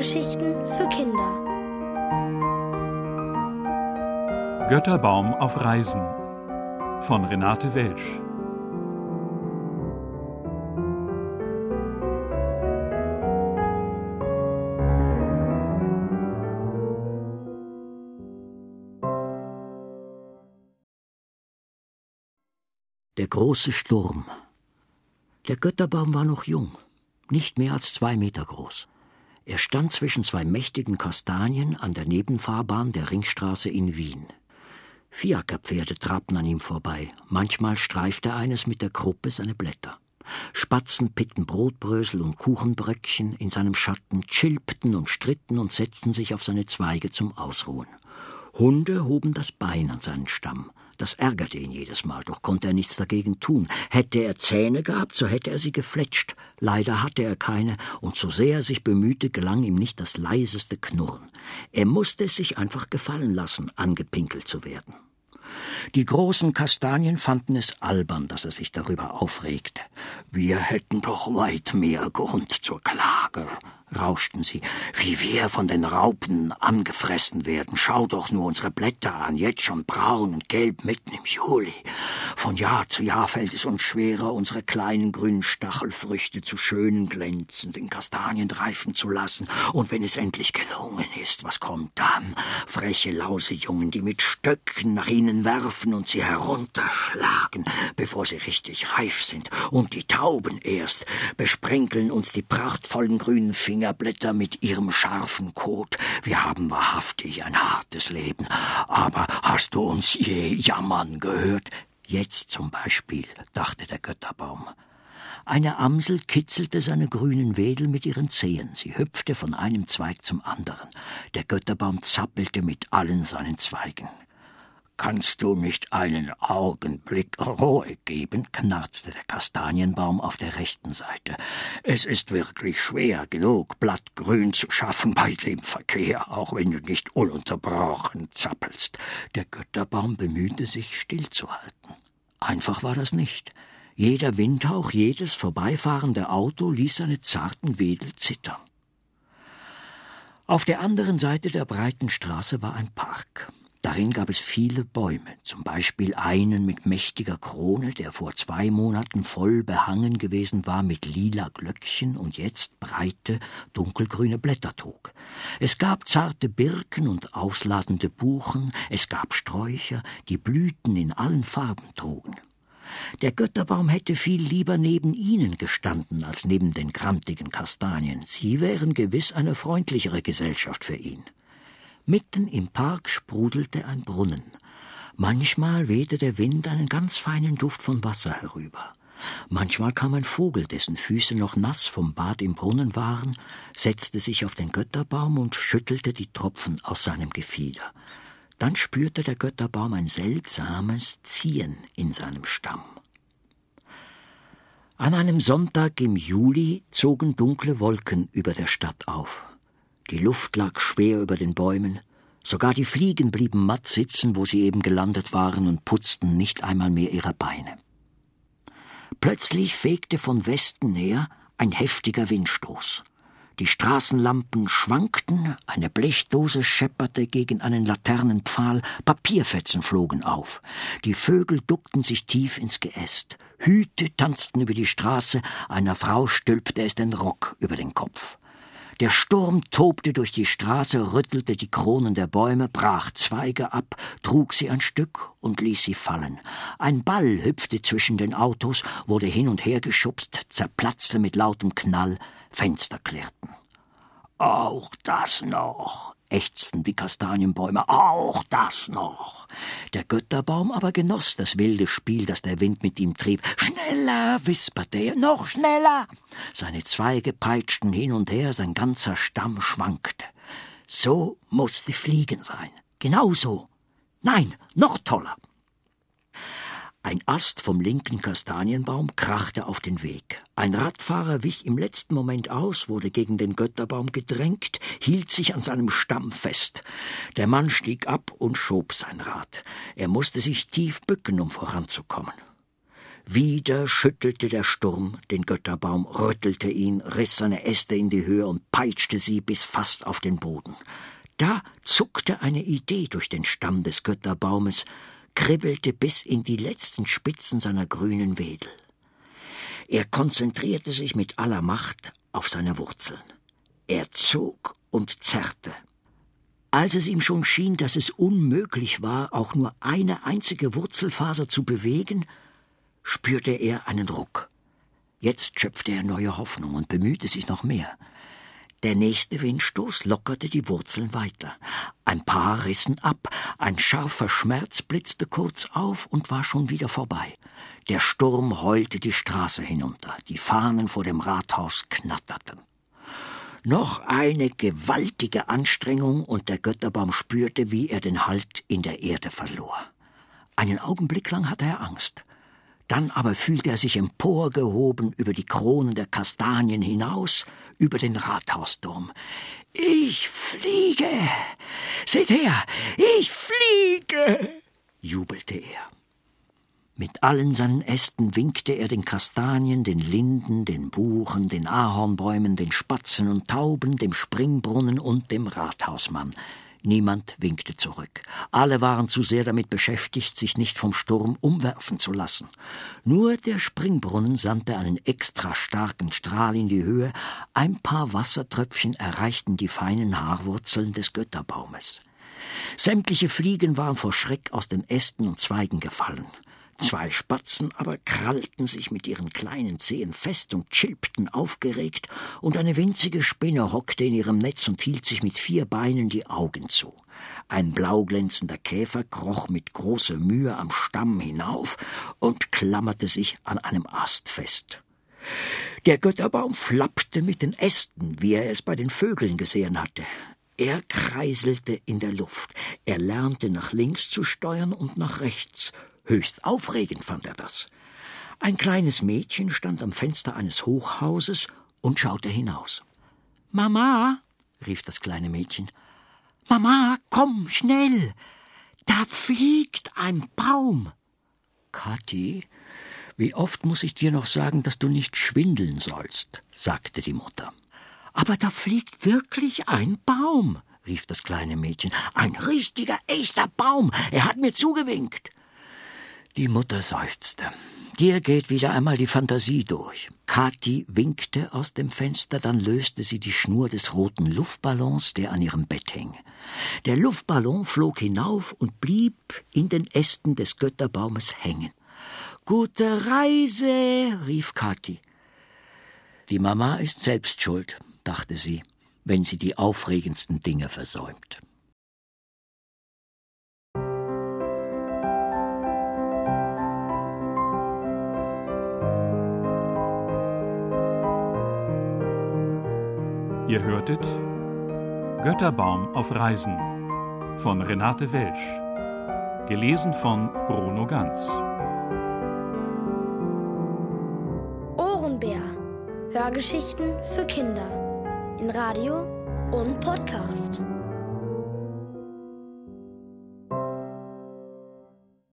Hörgeschichten für Kinder. Götterbaum auf Reisen von Renate Welsch. Der große Sturm. Der Götterbaum war noch jung, nicht mehr als zwei Meter groß. Er stand zwischen zwei mächtigen Kastanien an der Nebenfahrbahn der Ringstraße in Wien. Fiakerpferde trabten an ihm vorbei. Manchmal streifte eines mit der Kruppe seine Blätter. Spatzen pickten Brotbrösel und Kuchenbröckchen in seinem Schatten, chilpten und stritten und setzten sich auf seine Zweige zum Ausruhen. Hunde hoben das Bein an seinen Stamm. Das ärgerte ihn jedes Mal, doch konnte er nichts dagegen tun. Hätte er Zähne gehabt, so hätte er sie gefletscht. Leider hatte er keine, und so sehr er sich bemühte, gelang ihm nicht das leiseste Knurren. Er musste es sich einfach gefallen lassen, angepinkelt zu werden. Die großen Kastanien fanden es albern, dass er sich darüber aufregte. Wir hätten doch weit mehr Grund zur Klage, rauschten sie, wie wir von den Raupen angefressen werden. Schau doch nur unsere Blätter an, jetzt schon braun und gelb mitten im Juli. Von Jahr zu Jahr fällt es uns schwerer, unsere kleinen grünen Stachelfrüchte zu schönen, glänzenden Kastanien reifen zu lassen. Und wenn es endlich gelungen ist, was kommt dann? Freche Lausejungen, die mit Stöcken nach ihnen werfen und sie herunterschlagen, bevor sie richtig reif sind. Und die Tauben erst besprenkeln uns die prachtvollen grünen Finger Fingerblätter mit ihrem scharfen Kot. Wir haben wahrhaftig ein hartes Leben. Aber hast du uns je jammern gehört? Jetzt zum Beispiel, dachte der Götterbaum. Eine Amsel kitzelte seine grünen Wedel mit ihren Zehen. Sie hüpfte von einem Zweig zum anderen. Der Götterbaum zappelte mit allen seinen Zweigen. Kannst du nicht einen Augenblick Ruhe geben? knarzte der Kastanienbaum auf der rechten Seite. Es ist wirklich schwer genug, Blattgrün zu schaffen bei dem Verkehr, auch wenn du nicht ununterbrochen zappelst. Der Götterbaum bemühte sich, stillzuhalten. Einfach war das nicht. Jeder Windhauch, jedes vorbeifahrende Auto ließ seine zarten Wedel zittern. Auf der anderen Seite der breiten Straße war ein Park. Darin gab es viele Bäume, zum Beispiel einen mit mächtiger Krone, der vor zwei Monaten voll behangen gewesen war mit lila Glöckchen und jetzt breite, dunkelgrüne Blätter trug. Es gab zarte Birken und ausladende Buchen, es gab Sträucher, die Blüten in allen Farben trugen. Der Götterbaum hätte viel lieber neben ihnen gestanden als neben den krantigen Kastanien. Sie wären gewiss eine freundlichere Gesellschaft für ihn. Mitten im Park sprudelte ein Brunnen. Manchmal wehte der Wind einen ganz feinen Duft von Wasser herüber. Manchmal kam ein Vogel, dessen Füße noch nass vom Bad im Brunnen waren, setzte sich auf den Götterbaum und schüttelte die Tropfen aus seinem Gefieder. Dann spürte der Götterbaum ein seltsames Ziehen in seinem Stamm. An einem Sonntag im Juli zogen dunkle Wolken über der Stadt auf. Die Luft lag schwer über den Bäumen, sogar die Fliegen blieben matt sitzen, wo sie eben gelandet waren und putzten nicht einmal mehr ihre Beine. Plötzlich fegte von Westen her ein heftiger Windstoß. Die Straßenlampen schwankten, eine Blechdose schepperte gegen einen Laternenpfahl, Papierfetzen flogen auf. Die Vögel duckten sich tief ins Geäst. Hüte tanzten über die Straße, einer Frau stülpte es den Rock über den Kopf. Der Sturm tobte durch die Straße, rüttelte die Kronen der Bäume, brach Zweige ab, trug sie ein Stück und ließ sie fallen. Ein Ball hüpfte zwischen den Autos, wurde hin und her geschubst, zerplatzte mit lautem Knall, Fenster klirrten. Auch das noch, ächzten die Kastanienbäume, auch das noch. Der Götterbaum aber genoss das wilde Spiel, das der Wind mit ihm trieb. Schneller, wisperte er, noch schneller. Seine Zweige peitschten hin und her, sein ganzer Stamm schwankte. So musste Fliegen sein. Genau so. Nein, noch toller. Ein Ast vom linken Kastanienbaum krachte auf den Weg. Ein Radfahrer wich im letzten Moment aus, wurde gegen den Götterbaum gedrängt, hielt sich an seinem Stamm fest. Der Mann stieg ab und schob sein Rad. Er musste sich tief bücken, um voranzukommen. Wieder schüttelte der Sturm den Götterbaum, rüttelte ihn, riss seine Äste in die Höhe und peitschte sie bis fast auf den Boden. Da zuckte eine Idee durch den Stamm des Götterbaumes, kribbelte bis in die letzten Spitzen seiner grünen Wedel. Er konzentrierte sich mit aller Macht auf seine Wurzeln. Er zog und zerrte. Als es ihm schon schien, dass es unmöglich war, auch nur eine einzige Wurzelfaser zu bewegen, spürte er einen Ruck. Jetzt schöpfte er neue Hoffnung und bemühte sich noch mehr. Der nächste Windstoß lockerte die Wurzeln weiter. Ein paar rissen ab, ein scharfer Schmerz blitzte kurz auf und war schon wieder vorbei. Der Sturm heulte die Straße hinunter, die Fahnen vor dem Rathaus knatterten. Noch eine gewaltige Anstrengung, und der Götterbaum spürte, wie er den Halt in der Erde verlor. Einen Augenblick lang hatte er Angst. Dann aber fühlte er sich emporgehoben über die Kronen der Kastanien hinaus, über den Rathausturm. Ich fliege! Seht her! Ich fliege! jubelte er. Mit allen seinen Ästen winkte er den Kastanien, den Linden, den Buchen, den Ahornbäumen, den Spatzen und Tauben, dem Springbrunnen und dem Rathausmann. Niemand winkte zurück. Alle waren zu sehr damit beschäftigt, sich nicht vom Sturm umwerfen zu lassen. Nur der Springbrunnen sandte einen extra starken Strahl in die Höhe, ein paar Wassertröpfchen erreichten die feinen Haarwurzeln des Götterbaumes. Sämtliche Fliegen waren vor Schreck aus den Ästen und Zweigen gefallen. Zwei Spatzen aber krallten sich mit ihren kleinen Zehen fest und chilpten aufgeregt, und eine winzige Spinne hockte in ihrem Netz und hielt sich mit vier Beinen die Augen zu. Ein blauglänzender Käfer kroch mit großer Mühe am Stamm hinauf und klammerte sich an einem Ast fest. Der Götterbaum flappte mit den Ästen, wie er es bei den Vögeln gesehen hatte. Er kreiselte in der Luft. Er lernte nach links zu steuern und nach rechts, Höchst aufregend fand er das. Ein kleines Mädchen stand am Fenster eines Hochhauses und schaute hinaus. Mama, rief das kleine Mädchen, Mama, komm schnell, da fliegt ein Baum. Kathi, wie oft muss ich dir noch sagen, dass du nicht schwindeln sollst, sagte die Mutter. Aber da fliegt wirklich ein Baum, rief das kleine Mädchen. Ein richtiger, echter Baum. Er hat mir zugewinkt. Die Mutter seufzte. Dir geht wieder einmal die Fantasie durch. Kathi winkte aus dem Fenster, dann löste sie die Schnur des roten Luftballons, der an ihrem Bett hing. Der Luftballon flog hinauf und blieb in den Ästen des Götterbaumes hängen. Gute Reise, rief Kathi. Die Mama ist selbst schuld, dachte sie, wenn sie die aufregendsten Dinge versäumt. Ihr hörtet Götterbaum auf Reisen von Renate Welsch. Gelesen von Bruno Ganz. Ohrenbär. Hörgeschichten für Kinder. In Radio und Podcast.